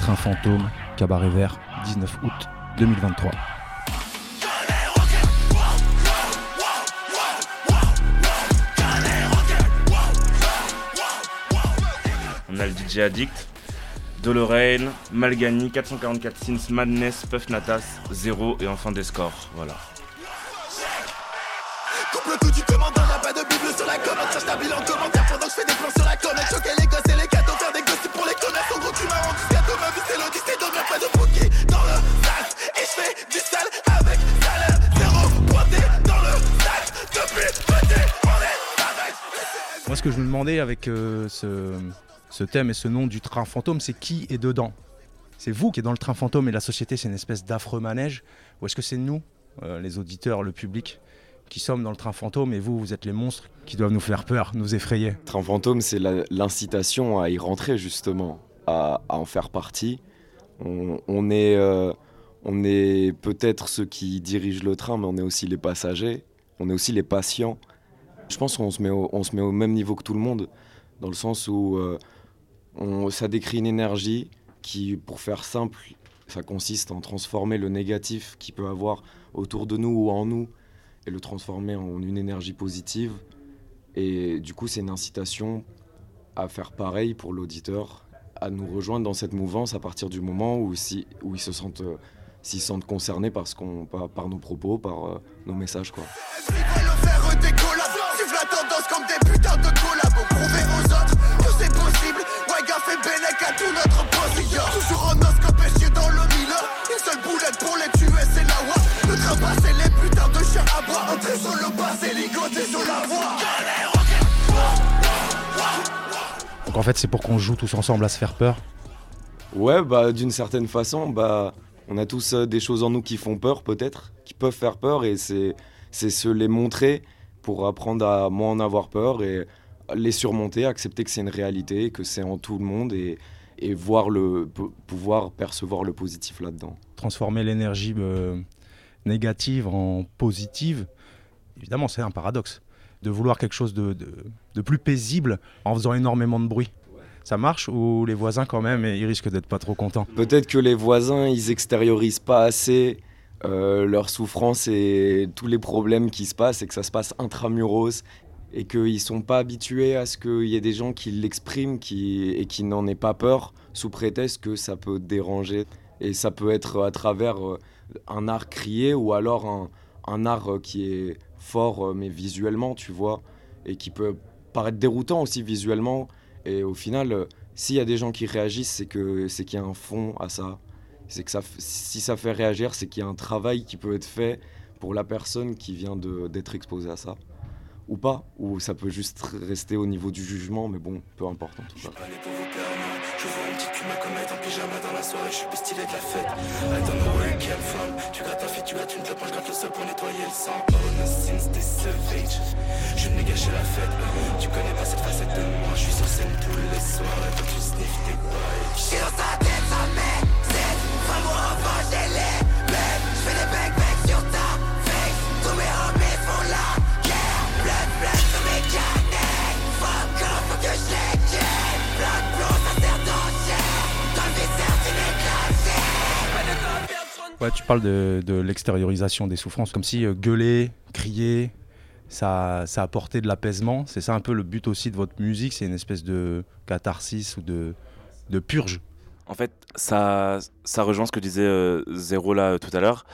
Train fantôme, cabaret vert, 19 août 2023. On a le DJ Addict, Dolorraine, Malgani, 444 Sins, Madness, Puff Natas, Zéro et enfin des scores. Voilà. Coupe tout, tu commandes, on n'a pas de bible sur la commande. Ta bilan en commentaire pendant que je fais des plans sur la comète. Choquer les gosses et les cadeaux, faire des gosses pour les connaître. En gros, tu m'as rendu gâteau, ma vie c'est l'odyssée, donc y'a pas de bouquet dans le sac. Et je fais du sale avec salaire. Zéro pointé dans le sac. Depuis petit, on est avec. Moi, ce que je me demandais avec euh, ce, ce thème et ce nom du train fantôme, c'est qui est dedans? C'est vous qui êtes dans le train fantôme et la société, c'est une espèce d'affreux manège? Ou est-ce que c'est nous, euh, les auditeurs, le public, qui sommes dans le train fantôme et vous, vous êtes les monstres qui doivent nous faire peur, nous effrayer Train fantôme, c'est l'incitation à y rentrer justement, à, en faire partie. On, est, euh, est peut-être ceux qui dirigent le train, mais on est aussi les passagers, on est aussi les patients. Je pense qu'on se met au, se met au même niveau que tout le monde, dans le sens où euh, ça décrit une énergie qui, pour faire simple, ça consiste en transformer le négatif qu'il peut avoir autour de nous ou en nous et le transformer en une énergie positive. Et du coup, c'est une incitation à faire pareil pour l'auditeur, à nous rejoindre dans cette mouvance à partir du moment où, si, où ils se sentent, euh, s'ils se sentent concernés par, ce qu'on, par, nos propos, par euh, nos messages. Quoi. Toujours en dans le boulette pour les tuer, c'est et les putains de chiens à bois. Entrer sur le bas, c'est ligoté sur la voie. Donc en fait, c'est pour qu'on joue tous ensemble à se faire peur. Ouais, bah, d'une certaine façon, bah, on a tous euh, des choses en nous qui font peur, peut-être, qui peuvent faire peur, et c'est, c'est se les montrer pour apprendre à moins en avoir peur et les surmonter, accepter que c'est une réalité, que c'est en tout le monde, et, et voir le, pou- pouvoir percevoir le positif là-dedans. Transformer l'énergie euh, négative en positive, évidemment, c'est un paradoxe. De vouloir quelque chose de, de- plus paisible en faisant énormément de bruit. Ça marche ou les voisins, quand même, ils risquent d'être pas trop contents Peut-être que les voisins, ils extériorisent pas assez euh, leur souffrance et tous les problèmes qui se passent et que ça se passe intramuros et qu'ils sont pas habitués à ce qu'il y ait des gens qui l'expriment qui, et qui n'en aient pas peur sous prétexte que ça peut déranger. Et ça peut être à travers euh, un art crié ou alors un, un art euh, qui est fort euh, mais visuellement, tu vois, et qui peut paraître déroutant aussi visuellement. Et au final, euh, s'il y a des gens qui réagissent, c'est que c'est qu'il y a un fond à ça. C'est que ça, si ça fait réagir, c'est qu'il y a un travail qui peut être fait pour la personne qui vient de- d'être exposée à ça. Ou pas, ou ça peut juste rester au niveau du jugement, mais bon, peu importe en tout cas. Je vois un petit cul ma comète en pyjama dans la soirée, je suis plus stylé de la fête. I don't know where you came from. Tu grattes ta fille, tu grattes une clope, je gratte le sol pour nettoyer le sang. Oh since t'es savage. Je n'ai gâché la fête. Tu connais pas cette facette de moi, je suis sur scène tous les soirs. Et toi tu sniffes tes Tu parles de, l'extériorisation des souffrances, comme si euh, gueuler, crier, ça, apportait de l'apaisement. C'est ça un peu le but aussi de votre musique, c'est une espèce de catharsis ou de, purge. En fait, ça, rejoint ce que disait euh, Zéro là tout à l'heure.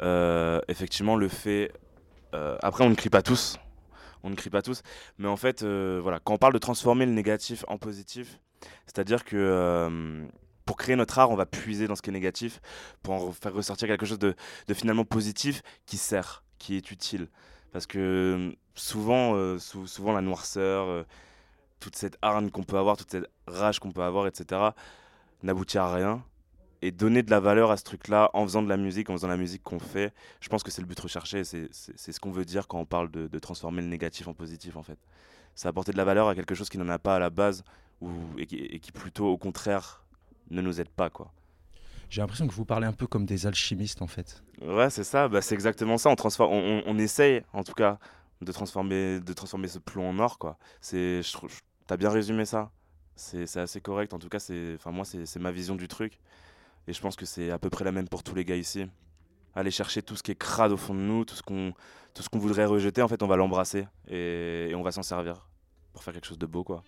Euh, effectivement, le fait. après, on ne crie pas tous. On ne crie pas tous. Mais en fait, voilà, quand on parle de transformer le négatif en positif, c'est-à-dire que pour créer notre art, on va puiser dans ce qui est négatif pour en faire ressortir quelque chose de, finalement positif qui sert, qui est utile. Parce que euh, souvent, euh, sou- souvent la noirceur, euh, toute cette hargne qu'on peut avoir, toute cette rage qu'on peut avoir, etc., n'aboutit à rien. Et donner de la valeur à ce truc-là en faisant de la musique, en faisant la musique qu'on fait, je pense que c'est le but recherché. C'est ce qu'on veut dire quand on parle de, transformer le négatif en positif, en fait. C'est apporter de la valeur à quelque chose qui n'en a pas à la base ou, et qui plutôt, au contraire, ne nous aide pas, quoi. J'ai l'impression que vous parlez un peu comme des alchimistes en fait. Ouais, c'est ça, bah, c'est exactement ça. On, transforme, on, on- on essaye, en tout cas, de transformer, de transformer ce plomb en or, quoi. C'est, je t'as bien résumé ça. C'est, c'est assez correct. En tout cas, c'est, enfin moi, c'est, c'est ma vision du truc. Et je pense que c'est à peu près la même pour tous les gars ici. Aller chercher tout ce qui est crade au fond de nous, tout ce qu'on, tout ce qu'on voudrait rejeter, en fait, on va l'embrasser et, et on va s'en servir pour faire quelque chose de beau, quoi.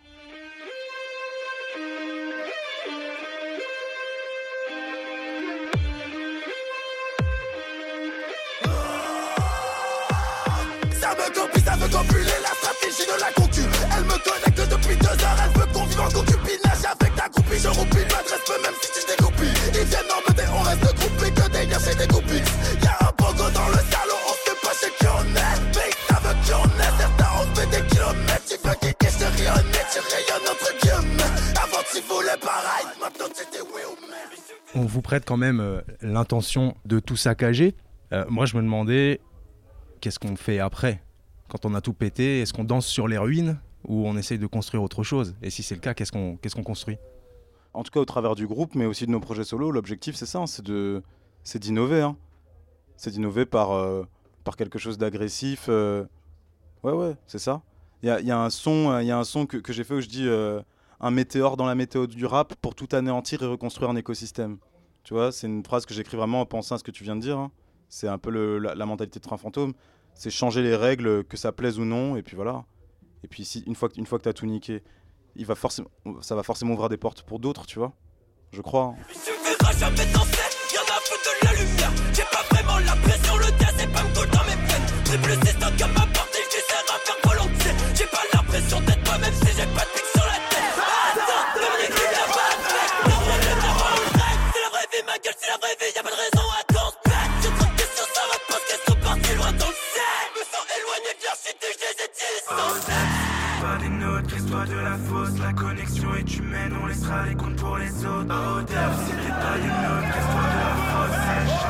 Me copie, ça veut compuler la stratégie de la concu. Elle me connecte depuis deux heures, elle veut qu'on vive en concubinage avec ta groupie. Je roupie, m'adresse peu même si tu découpes. Ils viennent en me on reste groupés, que des gars chez des groupies. Y'a un pogo dans le salon, on sait pas chez qui on est. Mais ça veut qui on est, certains on fait des kilomètres. Tu veux kicker, je te rayonne, tu rayonnes entre guillemets. Avant tu voulais pareil, maintenant c'était oui ou. On vous prête quand même euh, l'intention de tout saccager. Euh, moi, je me demandais, qu'est-ce qu'on fait après Quand on a tout pété, est-ce qu'on danse sur les ruines ou on essaye de construire autre chose Et si c'est le cas, qu'est-ce qu'on construit En tout cas, au travers du groupe, mais aussi de nos projets solo, l'objectif c'est ça, hein, c'est d'innover. hein. C'est d'innover par, euh, par quelque chose d'agressif. euh. Ouais, ouais, c'est ça. Il y a, y a un son, euh, y a un son que, j'ai fait où je dis un météore dans la météo du rap pour tout anéantir et reconstruire un écosystème. Tu vois, c'est une phrase que j'écris vraiment en pensant à ce que tu viens de dire. hein. C'est un peu la, la mentalité de Train Fantôme. C'est changer les règles, que ça plaise ou non, et puis voilà. Et puis si, une fois que, une fois que tu as tout niqué, il va ça va forcément ouvrir des portes pour d'autres, tu vois. Je crois. hein. Est humaine, on laissera les comptes pour les autres. Oh, pas de la fausse. Sèche.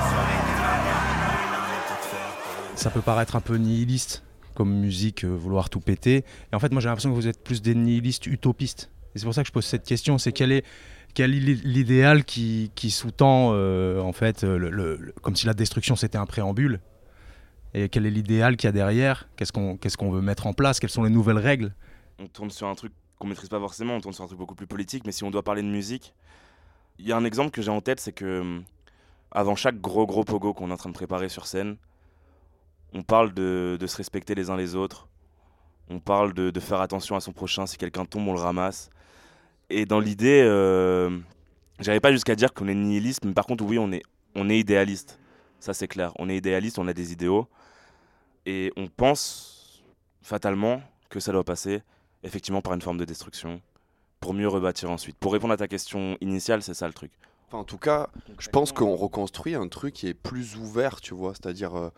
Ça peut paraître un peu nihiliste comme musique, euh, vouloir tout péter. Et en fait, moi j'ai l'impression que vous êtes plus des nihilistes utopistes. Et c'est pour ça que je pose cette question, c'est quel est quel est l'idéal qui, qui sous-tend euh, en fait le, le- le- comme si la destruction c'était un préambule et quel est l'idéal qu'il y a derrière? Qu'est-ce qu'on qu'est-ce qu'on veut mettre en place? Quelles sont les nouvelles règles? On tourne sur un truc qu'on maîtrise pas forcément, on tourne sur un truc beaucoup plus politique, mais si on doit parler de musique, il y a un exemple que j'ai en tête, c'est que hum, avant chaque gros gros pogo qu'on est en train de préparer sur scène, on parle de, se respecter les uns les autres, on parle de, faire attention à son prochain, si quelqu'un tombe, on le ramasse. Et dans l'idée, euh, j'arrive pas jusqu'à dire qu'on est nihiliste, mais par contre, oui, on est, on est idéaliste. Ça, c'est clair. On est idéaliste, on a des idéaux. Et on pense fatalement que ça doit passer effectivement par une forme de destruction pour mieux rebâtir ensuite. Pour répondre à ta question initiale, c'est ça le truc. Enfin, en tout cas, je pense qu'on reconstruit un truc qui est plus ouvert, tu vois. C'est-à-dire, euh,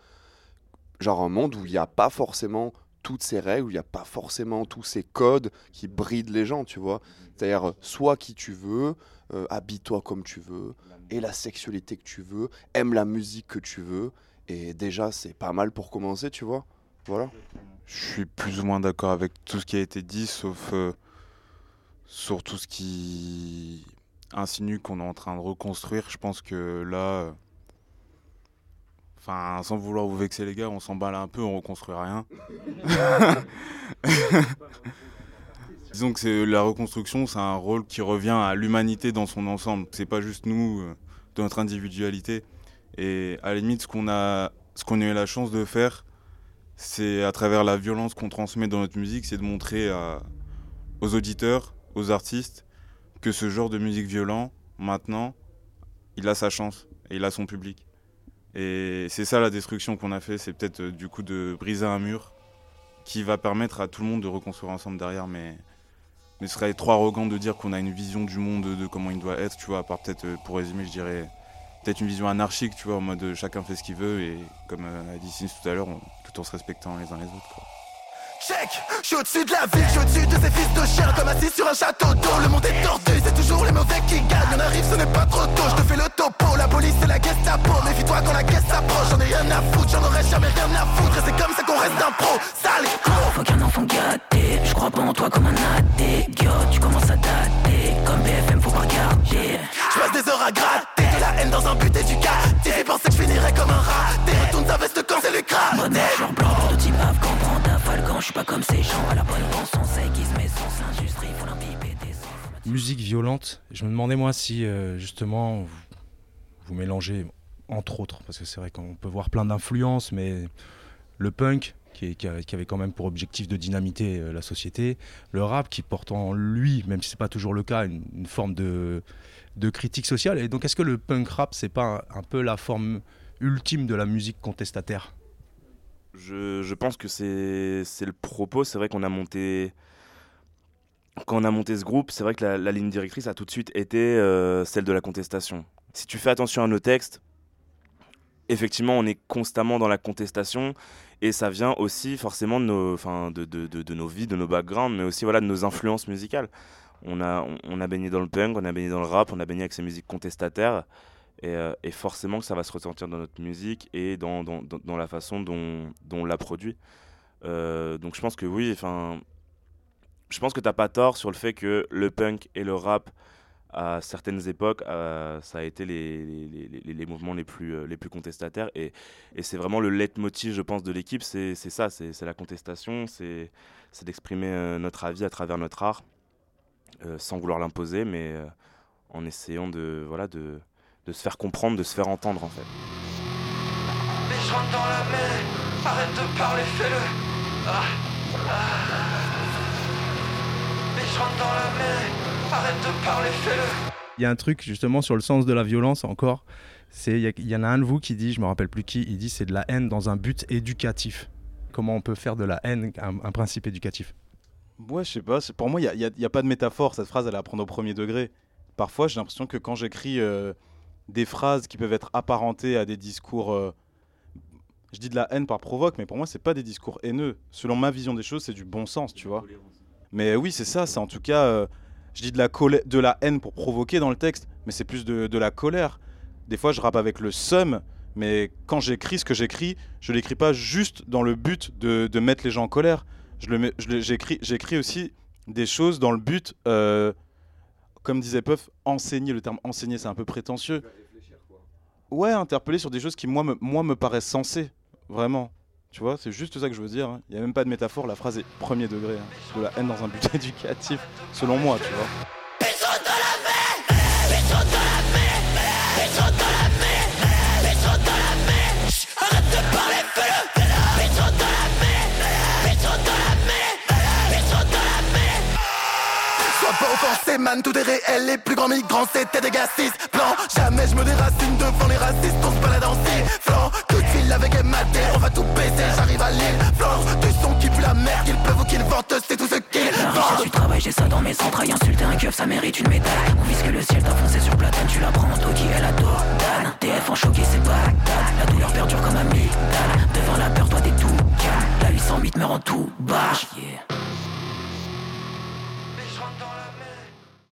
genre un monde où il n'y a pas forcément toutes ces règles, où il n'y a pas forcément tous ces codes qui brident les gens, tu vois. C'est-à-dire, sois qui tu veux, euh, habille-toi comme tu veux, et la sexualité que tu veux, aime la musique que tu veux. Et déjà, c'est pas mal pour commencer, tu vois. Voilà. Je suis plus ou moins d'accord avec tout ce qui a été dit, sauf euh, sur tout ce qui insinue qu'on est en train de reconstruire. Je pense que là, euh, enfin, sans vouloir vous vexer les gars, on s'emballe un peu, on reconstruit rien. Disons que c'est la reconstruction, c'est un rôle qui revient à l'humanité dans son ensemble. C'est pas juste nous, euh, de notre individualité. Et à la limite, ce qu'on a, ce qu'on a eu la chance de faire, c'est à travers la violence qu'on transmet dans notre musique, c'est de montrer aux auditeurs, aux artistes, que ce genre de musique violent, maintenant, il a sa chance et il a son public. Et c'est ça la destruction qu'on a fait, c'est peut-être euh, du coup de briser un mur qui va permettre à tout le monde de reconstruire ensemble derrière, mais, mais ce serait trop arrogant de dire qu'on a une vision du monde de, de comment il doit être, tu vois, à part peut-être, euh, pour résumer, je dirais, peut-être une vision anarchique, tu vois, en mode euh, chacun fait ce qu'il veut et comme euh, a dit Sins tout à l'heure, tout en se respectant les uns les autres. Quoi. Check, je suis au-dessus de la ville, je suis au-dessus de ces fils de chiens Comme assis sur un château d'eau, le monde est tordu C'est toujours les mauvais qui gagnent, on arrive, ce n'est pas trop tôt. Je te fais le topo, la police et la Gestapo. Méfie-toi quand la caisse s'approche, j'en ai rien à foutre J'en aurais jamais rien à foutre, et c'est comme ça qu'on reste un pro Sale Faut qu'un enfant gâté, je crois pas en toi comme un athée. Yo, tu commences à dater, comme BFM faut pas regarder. Je passe des heures à gratter dans un but éducatif Ils pensaient que je finirais comme un rat Retourne ta veste quand c'est lucratif Mode noir blanc, prototype afghan, prends ta suis pas comme ces gens. À la bonne rançon, c'est qui se met sens l'industrie, faut l'imbiber des sens. Musique violente. Je me demandais moi si euh, justement vous, vous mélangez entre autres, parce que c'est vrai qu'on peut voir plein d'influences, mais le punk qui, avait quand même pour objectif de dynamiter euh, la société, le rap qui porte en lui, même si c'est pas toujours le cas, une, une forme de, de critique sociale. Et donc est-ce que le punk rap c'est pas un, peu la forme ultime de la musique contestataire? Je, pense que c'est le propos. C'est vrai qu'on a monté. Quand on a monté ce groupe, c'est vrai que la, ligne directrice a tout de suite été euh, celle de la contestation. Si tu fais attention à nos textes, effectivement, on est constamment dans la contestation et ça vient aussi forcément de nos, de nos vies, de nos backgrounds, mais aussi voilà, de nos influences musicales. On a, on, a baigné dans le punk, on a baigné dans le rap, on a baigné avec ces musiques contestataires. Et, euh, forcément que ça va se ressentir dans notre musique et dans, dans, la façon dont, dont on l'a produit. Euh, donc je pense que oui, enfin, je pense que t'as pas tort sur le fait que le punk et le rap, à certaines époques, euh, ça a été les, les, mouvements les plus, les plus contestataires. Et, et c'est vraiment le leitmotiv, je pense, de l'équipe, c'est ça, c'est la contestation, c'est d'exprimer notre avis à travers notre art, euh, sans vouloir l'imposer, mais euh, en essayant de, voilà, de, de se faire comprendre, de se faire entendre en fait. Mais je rentre dans la mer, arrête de parler, fais-le. Ah, ah. Mais je rentre dans la mer, arrête de parler, fais-le. Il y a un truc justement sur le sens de la violence encore. C'est il y, en a un de vous qui dit, je me rappelle plus qui, il dit c'est de la haine dans un but éducatif. Comment on peut faire de la haine un, un principe éducatif? Ouais, je sais pas. Pour moi, il n'y a, pas de métaphore. Cette phrase, elle est à prendre au premier degré. Parfois, j'ai l'impression que quand j'écris euh, des phrases qui peuvent être apparentées à des discours. euh, je dis de la haine par provoque, mais pour moi, c'est pas des discours haineux. Selon ma vision des choses, c'est du bon sens, tu vois. Mais oui, c'est ça. C'est en tout cas. euh, je dis de la, de la haine pour provoquer dans le texte, mais c'est plus de, de la colère. Des fois, je rappe avec le seum, mais quand j'écris ce que j'écris, je l'écris pas juste dans le but de mettre les gens en colère. Je mets- je j'écris, j'écris aussi des choses dans le but, euh, comme disait Puff, enseigner. Le terme enseigner, c'est un peu prétentieux. Ouais, interpeller sur des choses qui, moi, me, moi, me paraissent sensées. Vraiment. Tu vois, c'est juste ça que je veux dire. hein. Il n'y a même pas de métaphore. La phrase est premier degré. hein. De la haine dans un but éducatif, selon moi, tu vois. Offensé, man, tout est réel. Les plus grands migrants, c'était des gars cis blancs. Jamais je me déracine devant les racistes. On se balade en flanc. Coup de fil avec MAD, on va tout baiser. J'arrive à Lille, flanc. Du son qui pue la merde, qu'il pleuve ou qu'il vente, c'est tout ce qu'il La vend. richesse du travail, j'ai ça dans mes entrailles. Insulter un keuf, ça mérite une médaille. On vise que le ciel t'a foncé sur platane. Tu la prends en qui elle a Dan TF en choqué, c'est Bagdad. La douleur perdure comme un amygdale. Devant la peur, toi t'es tout calme. La 808 me rend tout. Yeah.